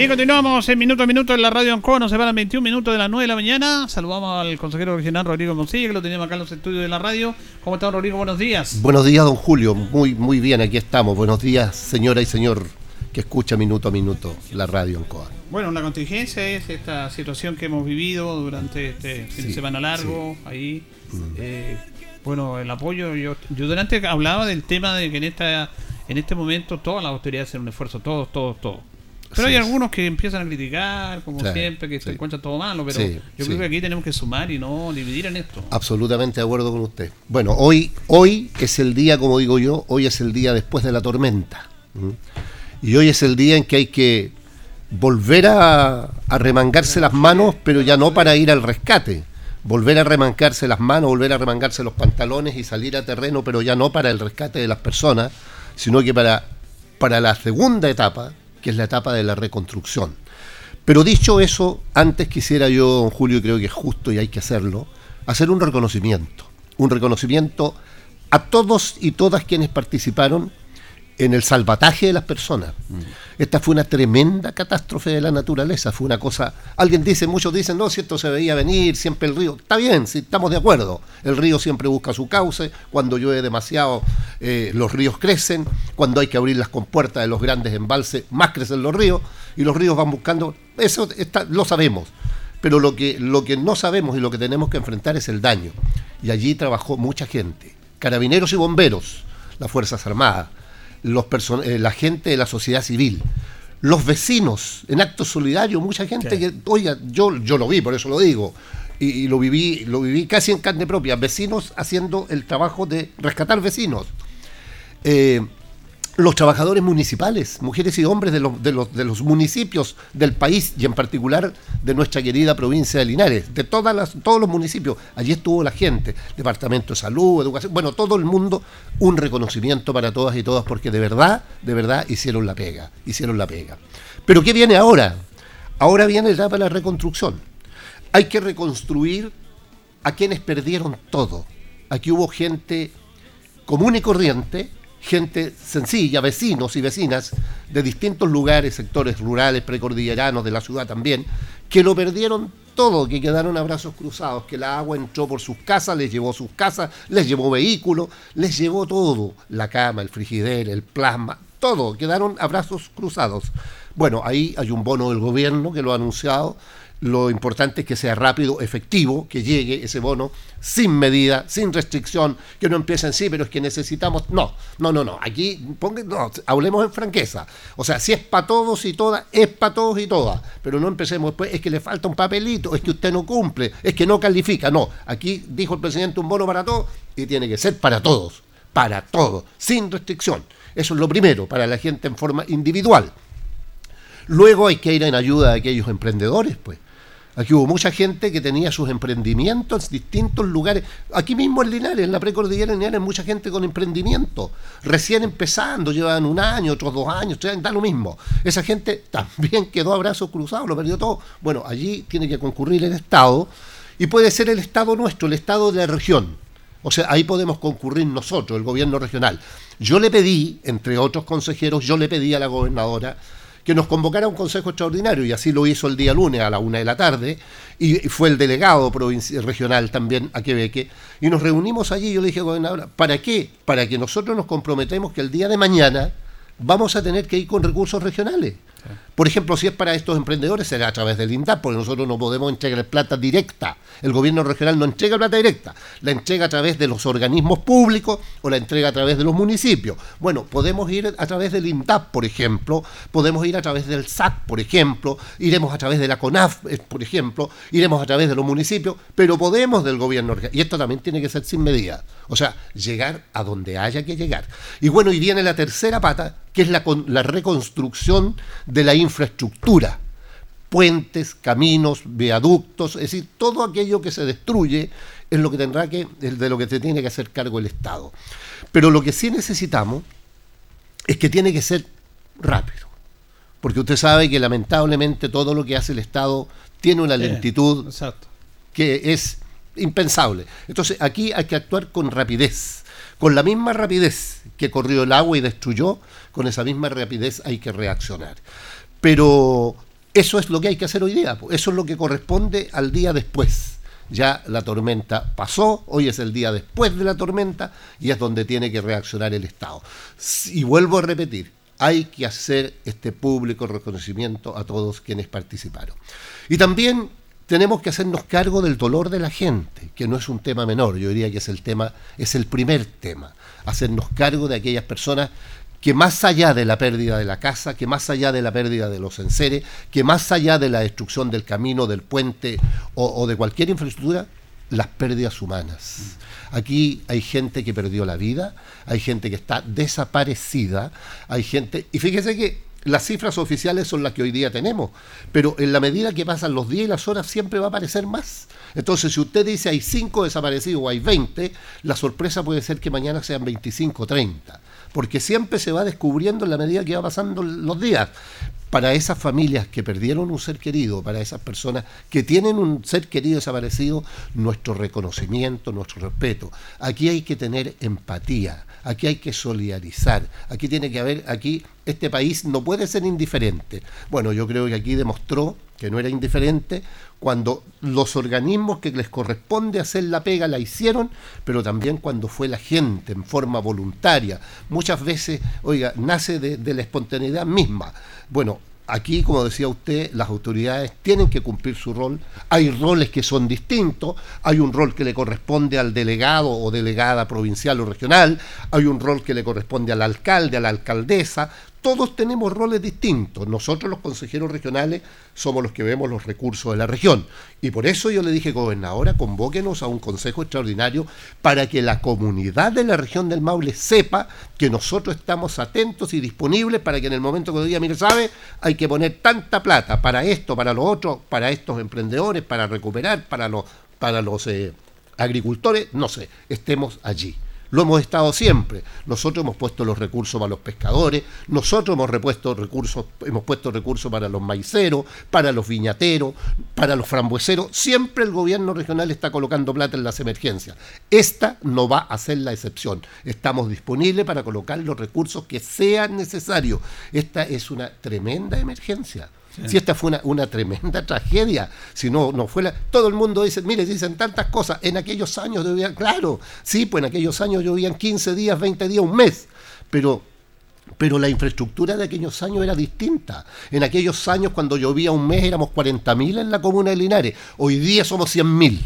Bien, continuamos en minuto a minuto en la radio Ancoa. Nos separan 21 minutos de las 9 de la mañana. Saludamos al consejero regional Rodrigo Moncilla, que lo teníamos acá en los estudios de la radio. ¿Cómo está, Rodrigo? Buenos días. Buenos días, don Julio. Muy, muy bien, aquí estamos. Buenos días, señora y señor que escucha minuto a minuto la radio Ancoa. Bueno, la contingencia es esta situación que hemos vivido durante este fin de semana largo. Ahí, Mm. eh, bueno, el apoyo. Yo, yo durante hablaba del tema de que en esta en este momento todas las autoridades hacen un esfuerzo, todos, todos, todos. Pero Sí. hay algunos que empiezan a criticar, como siempre, que se sí. encuentra todo malo. Pero Sí, yo creo que aquí tenemos que sumar y no dividir en esto. Absolutamente de acuerdo con usted. Bueno, hoy, hoy es el día, como digo yo, hoy es el día después de la tormenta. Y hoy es el día en que hay que volver a, a remangarse las manos, pero ya no para ir al rescate. Volver a remangarse las manos, volver a remangarse los pantalones y salir a terreno, pero ya no para el rescate de las personas, sino que para, para la segunda etapa, que es la etapa de la reconstrucción. Pero dicho eso, antes quisiera yo, don Julio, creo que es justo y hay que hacerlo, hacer un reconocimiento. Un reconocimiento a todos y todas quienes participaron en el salvataje de las personas. Esta fue una tremenda catástrofe de la naturaleza, fue una cosa... Alguien dice, muchos dicen, no, si esto se veía venir, siempre el río... Está bien, sí, estamos de acuerdo. El río siempre busca su cauce, cuando llueve demasiado eh, los ríos crecen, cuando hay que abrir las compuertas de los grandes embalses, más crecen los ríos, y los ríos van buscando... Eso está, lo sabemos. Pero lo que, lo que no sabemos y lo que tenemos que enfrentar es el daño. Y allí trabajó mucha gente, carabineros y bomberos, las Fuerzas Armadas, los person- eh, la gente de la sociedad civil, los vecinos, en actos solidarios, mucha gente que, oiga, yo, yo lo vi, por eso lo digo, y, y lo viví, lo viví casi en carne propia, vecinos haciendo el trabajo de rescatar vecinos. Eh, los trabajadores municipales, mujeres y hombres de los, de, los, de los municipios del país y en particular de nuestra querida provincia de Linares, de todas las, todos los municipios. Allí estuvo la gente, Departamento de Salud, Educación, bueno, todo el mundo, un reconocimiento para todas y todas porque de verdad, de verdad hicieron la pega, hicieron la pega. Pero ¿qué viene ahora? Ahora viene etapa de la reconstrucción. Hay que reconstruir a quienes perdieron todo. Aquí hubo gente común y corriente, gente sencilla, vecinos y vecinas de distintos lugares, sectores rurales, precordilleranos de la ciudad también, que lo perdieron todo, que quedaron a brazos cruzados, que la agua entró por sus casas, les llevó sus casas, les llevó vehículos, les llevó todo, la cama, el frigider, el plasma, todo, quedaron a brazos cruzados. Bueno, ahí hay un bono del gobierno que lo ha anunciado, lo importante es que sea rápido, efectivo, que llegue ese bono sin medida, sin restricción, que no empiecen, sí, pero es que necesitamos. No, no, no, no. Aquí ponga- no, hablemos en franqueza. O sea, si es para todos y todas, es para todos y todas. Pero no empecemos después, es que le falta un papelito, es que usted no cumple, es que no califica. No, aquí dijo el presidente un bono para todos y tiene que ser para todos, para todos, sin restricción. Eso es lo primero, para la gente en forma individual. Luego hay que ir en ayuda de aquellos emprendedores, pues. Aquí hubo mucha gente que tenía sus emprendimientos en distintos lugares. Aquí mismo en Linares, en la precordillera de Linares, mucha gente con emprendimiento. Recién empezando, llevan un año, otros dos años, tres, da lo mismo. Esa gente también quedó a brazos cruzados, lo perdió todo. Bueno, allí tiene que concurrir el Estado y puede ser el Estado nuestro, el Estado de la región. O sea, ahí podemos concurrir nosotros, el gobierno regional. Yo le pedí, entre otros consejeros, yo le pedí a la gobernadora que nos convocara un consejo extraordinario y así lo hizo el día lunes a la una de la tarde y fue el delegado regional también a Quebec y nos reunimos allí y yo le dije gobernadora, ¿para qué? Para que nosotros nos comprometemos que el día de mañana vamos a tener que ir con recursos regionales. Por ejemplo, si es para estos emprendedores, será a través del INDAP, porque nosotros no podemos entregar plata directa. El gobierno regional no entrega plata directa, la entrega a través de los organismos públicos o la entrega a través de los municipios. Bueno, podemos ir a través del INDAP, por ejemplo, podemos ir a través del SAC, por ejemplo, iremos a través de la CONAF, eh, por ejemplo, iremos a través de los municipios, pero podemos del gobierno regional. Y esto también tiene que ser sin medida. O sea, llegar a donde haya que llegar. Y bueno, y viene la tercera pata, que es la, la reconstrucción de la infraestructura. Puentes, caminos, viaductos, es decir, todo aquello que se destruye es lo que tendrá que, es de lo que se tiene que hacer cargo el Estado. Pero lo que sí necesitamos es que tiene que ser rápido. Porque usted sabe que lamentablemente todo lo que hace el Estado tiene una lentitud que es impensable. Entonces aquí hay que actuar con rapidez. Con la misma rapidez que corrió el agua y destruyó, con esa misma rapidez hay que reaccionar. Pero eso es lo que hay que hacer hoy día. Eso es lo que corresponde al día después. Ya la tormenta pasó, hoy es el día después de la tormenta y es donde tiene que reaccionar el Estado. Y vuelvo a repetir, hay que hacer este público reconocimiento a todos quienes participaron. Y también tenemos que hacernos cargo del dolor de la gente, que no es un tema menor, yo diría que es el tema, es el primer tema, hacernos cargo de aquellas personas que más allá de la pérdida de la casa, que más allá de la pérdida de los enseres, que más allá de la destrucción del camino, del puente o, o de cualquier infraestructura, las pérdidas humanas. Aquí hay gente que perdió la vida, hay gente que está desaparecida, hay gente... Y fíjese que las cifras oficiales son las que hoy día tenemos, pero en la medida que pasan los días y las horas siempre va a aparecer más. Entonces, si usted dice hay 5 desaparecidos o hay 20, la sorpresa puede ser que mañana sean 25 o 30, porque siempre se va descubriendo en la medida que va pasando los días. para esas familias que perdieron un ser querido, para esas personas que tienen un ser querido desaparecido, nuestro reconocimiento, nuestro respeto. Aquí hay que tener empatía, aquí hay que solidarizar, aquí tiene que haber, aquí este país no puede ser indiferente. Bueno, yo creo que aquí demostró que no era indiferente cuando los organismos que les corresponde hacer la pega la hicieron, pero también cuando fue la gente en forma voluntaria. Muchas veces, oiga, nace de, de la espontaneidad misma. Bueno, aquí, como decía usted, las autoridades tienen que cumplir su rol. Hay roles que son distintos. Hay un rol que le corresponde al delegado o delegada provincial o regional. Hay un rol que le corresponde al alcalde, a la alcaldesa. Todos tenemos roles distintos. Nosotros los consejeros regionales somos los que vemos los recursos de la región. Y por eso yo le dije, gobernadora, convóquenos a un consejo extraordinario para que la comunidad de la región del Maule sepa que nosotros estamos atentos y disponibles para que en el momento que diga, mire, sabe, hay que poner tanta plata para esto, para lo otro, para estos emprendedores, para recuperar, para los, para los eh, agricultores, no sé, estemos allí. Lo hemos estado siempre. Nosotros hemos puesto los recursos para los pescadores, nosotros hemos repuesto recursos, hemos puesto recursos para los maiceros, para los viñateros, para los frambueseros. Siempre el gobierno regional está colocando plata en las emergencias. Esta no va a ser la excepción. Estamos disponibles para colocar los recursos que sean necesarios. Esta es una tremenda emergencia. Si esta fue una, tremenda tragedia, si no, no fue la, todo el mundo dice, mire, dicen tantas cosas, en aquellos años llovían, claro, sí, pues en aquellos años llovían 15 días, 20 días, un mes, pero pero la infraestructura de aquellos años era distinta. En aquellos años, cuando llovía un mes, éramos 40.000 en la comuna de Linares. Hoy día somos 100.000.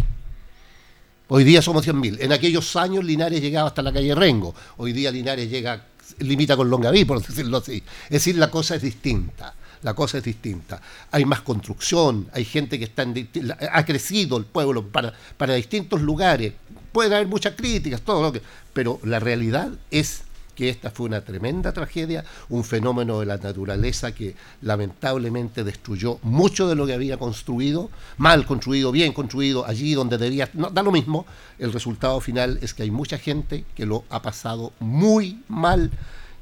Hoy día somos 100.000. En aquellos años, Linares llegaba hasta la calle Rengo. Hoy día, Linares llega, limita con Longaví, por decirlo así. Es decir, la cosa es distinta la cosa es distinta. Hay más construcción, hay gente que está en, ha crecido el pueblo para, para distintos lugares. Pueden haber muchas críticas, todo lo que, pero la realidad es que esta fue una tremenda tragedia, un fenómeno de la naturaleza que lamentablemente destruyó mucho de lo que había construido, mal construido, bien construido, allí donde debía, no, da lo mismo, el resultado final es que hay mucha gente que lo ha pasado muy mal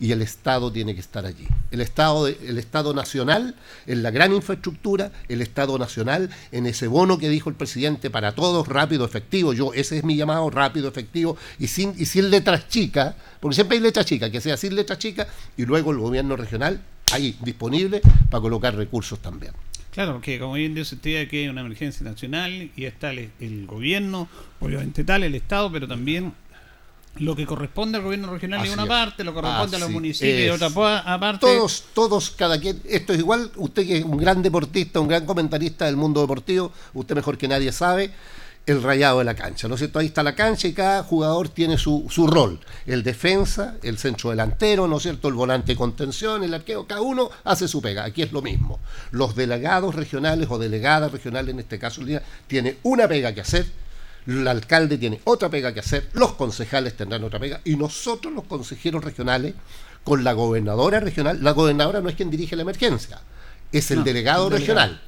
y el Estado tiene que estar allí. El Estado, el Estado nacional en la gran infraestructura, el Estado nacional en ese bono que dijo el presidente para todos, rápido, efectivo. Yo, ese es mi llamado, rápido, efectivo y sin, y sin letras chicas, porque siempre hay letras chicas, que sea sin letras chicas y luego el gobierno regional ahí disponible para colocar recursos también. Claro, porque como bien dice usted, aquí hay una emergencia nacional y está el, el gobierno, obviamente tal, el Estado, pero también lo que corresponde al gobierno regional Así es una es. parte, lo que corresponde a los municipios es. y otra pa- aparte. Todos, todos, cada quien. Esto es igual, usted que es un gran deportista, un gran comentarista del mundo deportivo, usted mejor que nadie sabe el rayado de la cancha, ¿no es cierto? Ahí está la cancha y cada jugador tiene su, su rol. El defensa, el centro delantero, ¿no es cierto? El volante de contención, el arquero, cada uno hace su pega. Aquí es lo mismo. Los delegados regionales o delegadas regionales, en este caso, tiene una pega que hacer, el alcalde tiene otra pega que hacer, los concejales tendrán otra pega y nosotros los consejeros regionales con la gobernadora regional, la gobernadora no es quien dirige la emergencia, es el No, delegado el delegado. regional.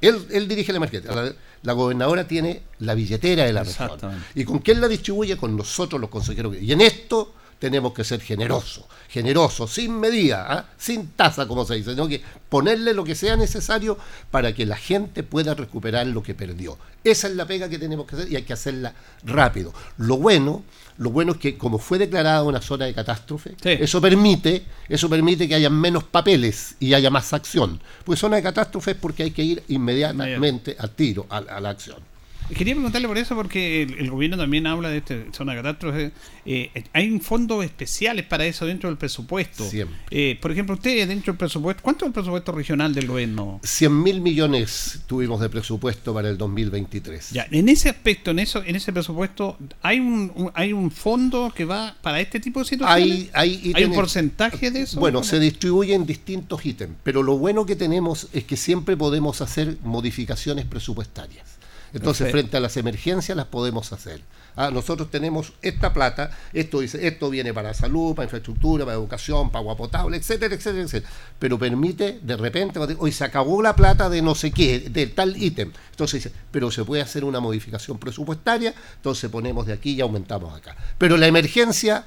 Él, él dirige la emergencia. La, la gobernadora tiene la billetera de la región. ¿Y con quién la distribuye? Con nosotros los consejeros. Y en esto tenemos que ser generosos, generosos, sin medida, ¿ah? sin tasa, como se dice, sino que ponerle lo que sea necesario para que la gente pueda recuperar lo que perdió. Esa es la pega que tenemos que hacer y hay que hacerla rápido. Lo bueno, lo bueno es que como fue declarada una zona de catástrofe, eso permite, eso permite que haya menos papeles y haya más acción. Pues zona de catástrofe es porque hay que ir inmediatamente al tiro, a, a la acción. Quería preguntarle por eso, porque el, el gobierno también habla de esta zona de catástrofe. Eh, hay fondos especiales para eso dentro del presupuesto. Siempre. Eh, por ejemplo, usted dentro del presupuesto, ¿cuánto es el presupuesto regional del gobierno? 100 mil millones tuvimos de presupuesto para el 2023. Ya, en ese aspecto, en eso, en ese presupuesto, hay un, un- hay un fondo que va para este tipo de situaciones. Hay, hay, un ítems- porcentaje de eso? Bueno, se distribuyen distintos ítems, pero lo bueno que tenemos es que siempre podemos hacer modificaciones presupuestarias. Entonces, Perfecto. frente a las emergencias las podemos hacer. Ah, nosotros tenemos esta plata, esto dice, esto viene para salud, para infraestructura, para educación, para agua potable, etcétera, etcétera, etcétera. Pero permite, de repente, hoy se acabó la plata de no sé qué, de tal ítem. Entonces dice, pero se puede hacer una modificación presupuestaria, entonces ponemos de aquí y aumentamos acá. Pero la emergencia,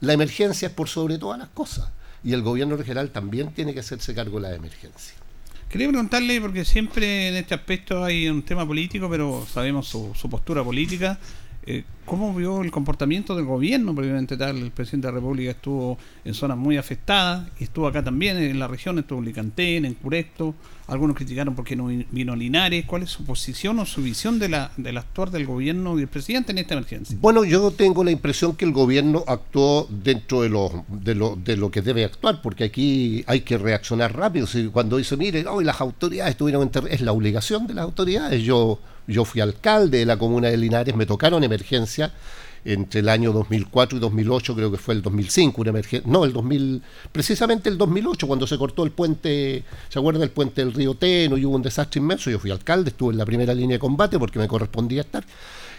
la emergencia es por sobre todas las cosas. y el gobierno regional también tiene que hacerse cargo de la emergencia. Quería preguntarle, porque siempre en este aspecto hay un tema político, pero sabemos su, su postura política. Eh, ¿Cómo vio el comportamiento del gobierno? Probablemente tal, el presidente de la República estuvo en zonas muy afectadas estuvo acá también en la región, estuvo en Licantén, en Curecto. Algunos criticaron porque no vino Linares. ¿Cuál es su posición o su visión de la, del actuar del gobierno y del presidente en esta emergencia? Bueno, yo tengo la impresión que el gobierno actuó dentro de lo, de lo, de lo que debe actuar, porque aquí hay que reaccionar rápido. Cuando dice, mire, hoy las autoridades estuvieron en ter-", es la obligación de las autoridades. Yo, yo fui alcalde de la comuna de Linares, me tocaron emergencia entre el año 2004 y 2008, creo que fue el 2005, una emergencia, no, el 2000, precisamente el 2008, cuando se cortó el puente, ¿se acuerda el puente del río Teno y hubo un desastre inmenso? Yo fui alcalde, estuve en la primera línea de combate porque me correspondía estar.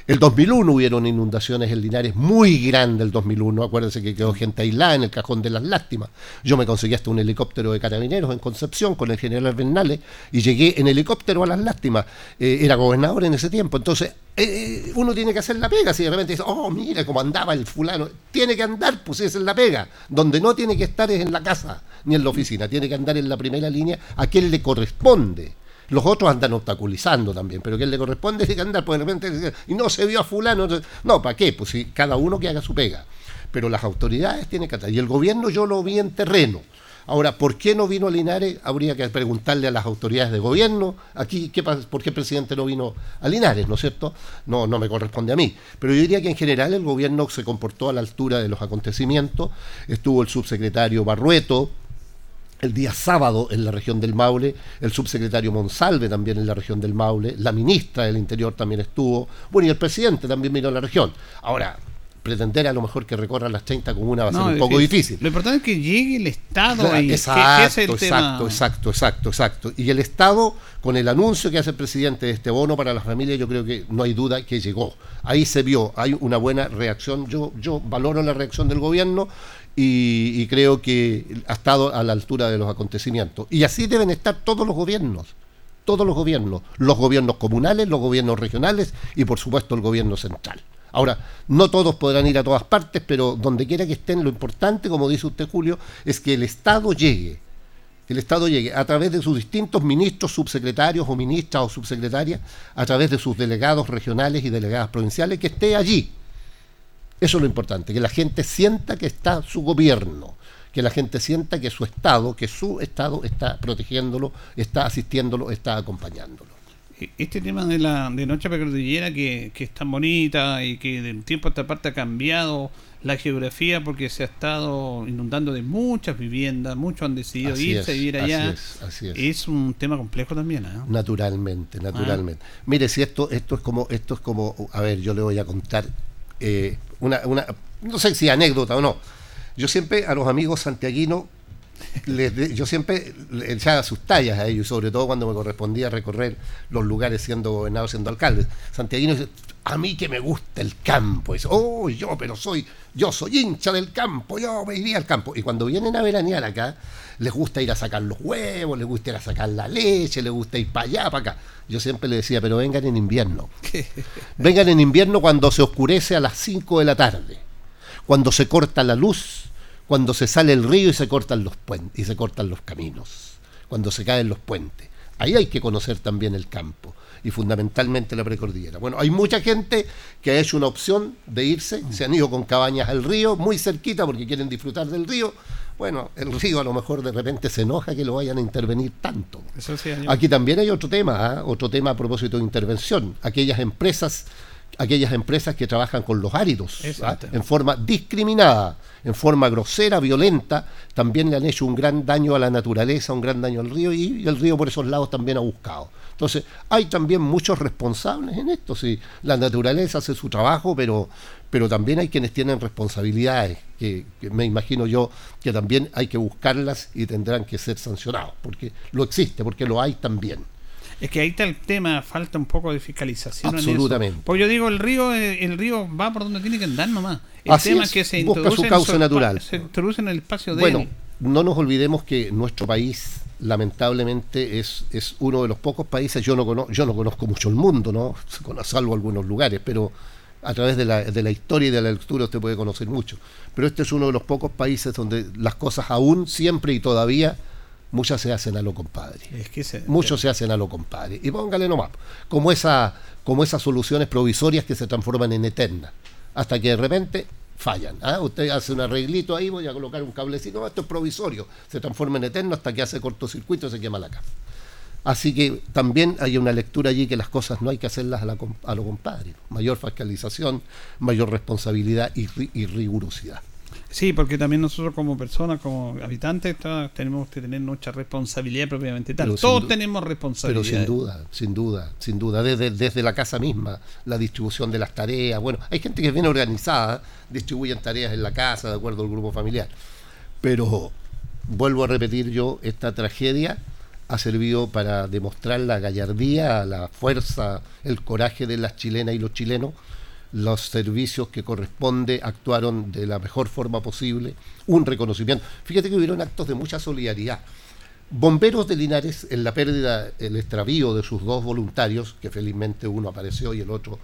El 2001 hubieron inundaciones en Linares muy grandes el 2001, acuérdense que quedó gente aislada en el cajón de las lástimas. Yo me conseguí hasta un helicóptero de carabineros en Concepción con el general Bernales y llegué en helicóptero a las lástimas. Eh, era gobernador en ese tiempo, entonces eh, uno tiene que hacer la pega. Si de repente dice, oh, mira cómo andaba el fulano, tiene que andar, pues esa es la pega. Donde no tiene que estar es en la casa ni en la oficina, tiene que andar en la primera línea a quien le corresponde. Los otros andan obstaculizando también, pero que le corresponde tiene que andar, pues de repente y no se vio a fulano. no, ¿para qué? Pues si cada uno que haga su pega. Pero las autoridades tienen que estar. Y el gobierno yo lo vi en terreno. Ahora, ¿por qué no vino Linares? Habría que preguntarle a las autoridades de gobierno. Aquí, ¿qué? ¿por qué el presidente no vino a Linares? ¿No es cierto? No, no me corresponde a mí. Pero yo diría que en general el gobierno se comportó a la altura de los acontecimientos. Estuvo el subsecretario Barrueto, el día sábado en la región del Maule, el subsecretario Monsalve también en la región del Maule, la ministra del Interior también estuvo, bueno, y el presidente también vino a la región. Ahora, pretender a lo mejor que recorra las 30 comunas va a ser un poco difícil. Lo importante es que llegue el Estado Claro, ahí. exacto, es el exacto, tema. exacto, exacto, exacto. Y el Estado, con el anuncio que hace el presidente de este bono para las familias, yo creo que no hay duda que llegó. Ahí se vio, hay una buena reacción. Yo, yo valoro la reacción del gobierno y, creo que ha estado a la altura de los acontecimientos. Y así deben estar todos los gobiernos. Todos los gobiernos, los gobiernos comunales, los gobiernos regionales y por supuesto el gobierno central. Ahora, no todos podrán ir a todas partes, pero donde quiera que estén, lo importante, como dice usted Julio, es que el Estado llegue, el Estado llegue a través de sus distintos ministros, subsecretarios o ministras o subsecretarias, a través de sus delegados regionales y delegadas provinciales, que esté allí. Eso es lo importante, que la gente sienta que está su gobierno, que la gente sienta que su Estado, que su Estado está protegiéndolo, está asistiéndolo, está acompañándolo. Este tema de la de Noche Precordillera que, que es tan bonita y que de un tiempo a esta parte ha cambiado la geografía porque se ha estado inundando de muchas viviendas, muchos han decidido Así irse a es, vivir así allá. es, así es. un tema complejo también. ¿ah? Naturalmente, naturalmente. Mire, si esto, esto es como, esto es como, a ver, yo le voy a contar eh, una, una, no sé si anécdota o no. Yo siempre a los amigos santiaguinos, les de- yo siempre les echaba sus tallas a ellos, sobre todo cuando me correspondía recorrer los lugares siendo gobernador, siendo alcalde. Santiaguinos a mí que me gusta el campo. Dice, oh, yo, pero soy, yo soy hincha del campo, yo me iría al campo. Y cuando vienen a veranear acá, les gusta ir a sacar los huevos, les gusta ir a sacar la leche, les gusta ir para allá, para acá. Yo siempre le decía, pero vengan en invierno. Vengan en invierno cuando se oscurece a las 5 de la tarde, cuando se corta la luz, cuando se sale el río y se cortan los puentes y se cortan los caminos, cuando se caen los puentes. Ahí hay que conocer también el campo y fundamentalmente la precordillera. Bueno, hay mucha gente que ha hecho una opción de irse, se han ido con cabañas al río, muy cerquita porque quieren disfrutar del río. Bueno, el río a lo mejor de repente se enoja que lo vayan a intervenir tanto. Eso sí, señor. Aquí también hay otro tema, ¿ah? otro tema a propósito de intervención. Aquellas empresas, aquellas empresas que trabajan con los áridos, ¿ah? En forma discriminada, en forma grosera, violenta, también le han hecho un gran daño a la naturaleza, un gran daño al río y, y el río por esos lados también ha buscado. Entonces, hay también muchos responsables en esto. Sí, la naturaleza hace su trabajo, pero, pero también hay quienes tienen responsabilidades, que, que me imagino yo que también hay que buscarlas y tendrán que ser sancionados, porque lo existe, porque lo hay también. Es que ahí está el tema, falta un poco de fiscalización. en eso. Absolutamente. Porque yo digo, el río eh, el río va por donde tiene que andar nomás. El Así tema es, que se busca introduce su en cauce espa- natural. Se introduce en el espacio de Bueno, él. no nos olvidemos que nuestro país, lamentablemente, es, es uno de los pocos países, yo no, conozco, yo no conozco mucho el mundo, ¿no? Salvo algunos lugares, pero A través de la, de la historia y de la lectura usted puede conocer mucho. Pero este es uno de los pocos países donde las cosas aún, siempre y todavía, muchas se hacen a lo compadre. Es que se- Muchos se hacen a lo compadre. Y póngale nomás, como, esa, como esas soluciones provisorias que se transforman en eternas, hasta que de repente fallan. ¿ah? Usted hace un arreglito ahí, voy a colocar un cablecito, no, esto es provisorio, se transforma en eterno hasta que hace cortocircuito y se quema la casa. Así que también hay una lectura allí que las cosas no hay que hacerlas a, la a lo compadre. Mayor fiscalización, mayor responsabilidad y, y rigurosidad. Sí, porque también nosotros como personas, como habitantes, ta- tenemos que tener nuestra responsabilidad propiamente tal. Pero Todos tenemos Pero responsabilidad. sin duda, sin duda, sin duda, desde, desde la casa misma, la distribución de las tareas. Bueno, hay gente que es bien organizada, distribuyen tareas en la casa de acuerdo al grupo familiar. Pero vuelvo a repetir yo, esta tragedia ha servido para demostrar la gallardía, la fuerza, el coraje de las chilenas y los chilenos. Los servicios que corresponde actuaron de la mejor forma posible. Un reconocimiento. Fíjate que hubieron actos de mucha solidaridad. Bomberos de Linares, en la pérdida, el extravío de sus dos voluntarios, que felizmente uno apareció y el otro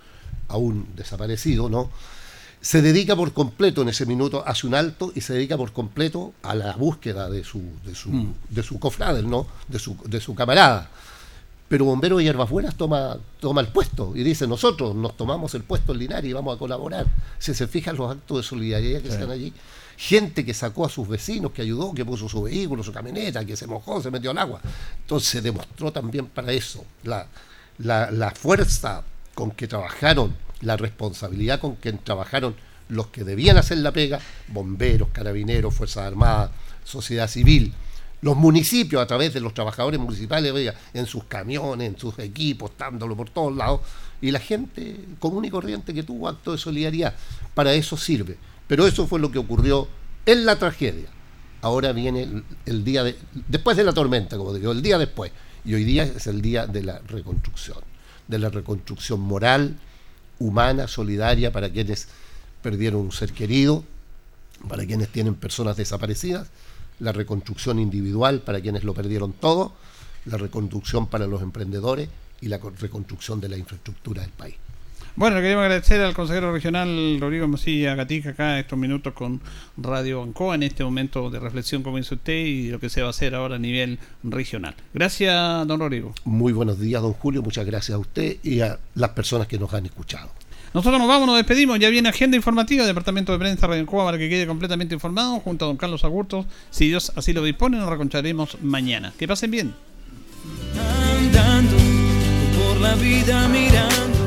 aún desaparecido, ¿no? Se dedica por completo en ese minuto, hace un alto y se dedica por completo a la búsqueda de su, de su, Mm. de su cofrade, ¿no? De su, de su camarada. Pero Bombero de Hierbas Buenas toma, toma el puesto y dice, nosotros nos tomamos el puesto en Linares y vamos a colaborar. Si se fijan los actos de solidaridad que Sí. están allí, gente que sacó a sus vecinos, que ayudó, que puso su vehículo, su camioneta, que se mojó, se metió al agua. Entonces demostró también para eso la, la, la fuerza con que trabajaron, la responsabilidad con que trabajaron los que debían hacer la pega, bomberos, carabineros, Fuerzas Armadas, sociedad civil, los municipios a través de los trabajadores municipales, en sus camiones, en sus equipos, dándolo por todos lados, y la gente común y corriente que tuvo acto de solidaridad. Para eso sirve. Pero eso fue lo que ocurrió en la tragedia. Ahora viene el, el día de, después de la tormenta, como digo, el día después. Y hoy día es el día de la reconstrucción, de la reconstrucción moral, humana, solidaria para quienes perdieron un ser querido, para quienes tienen personas desaparecidas, la reconstrucción individual para quienes lo perdieron todo, la reconstrucción para los emprendedores y la co- reconstrucción de la infraestructura del país. Bueno, le queremos agradecer al consejero regional Rodrigo Mosilla Gatica acá estos minutos con Radio Ancoa en este momento de reflexión como dice usted y lo que se va a hacer ahora a nivel regional. Gracias, don Rodrigo. Muy buenos días, don Julio, muchas gracias a usted y a las personas que nos han escuchado. Nosotros nos vamos, nos despedimos. Ya viene agenda informativa del Departamento de Prensa Radio Ancoa para que quede completamente informado junto a don Carlos Agurto. Si Dios así lo dispone, nos reconcharemos mañana. Que pasen bien. andando por la vida mirando.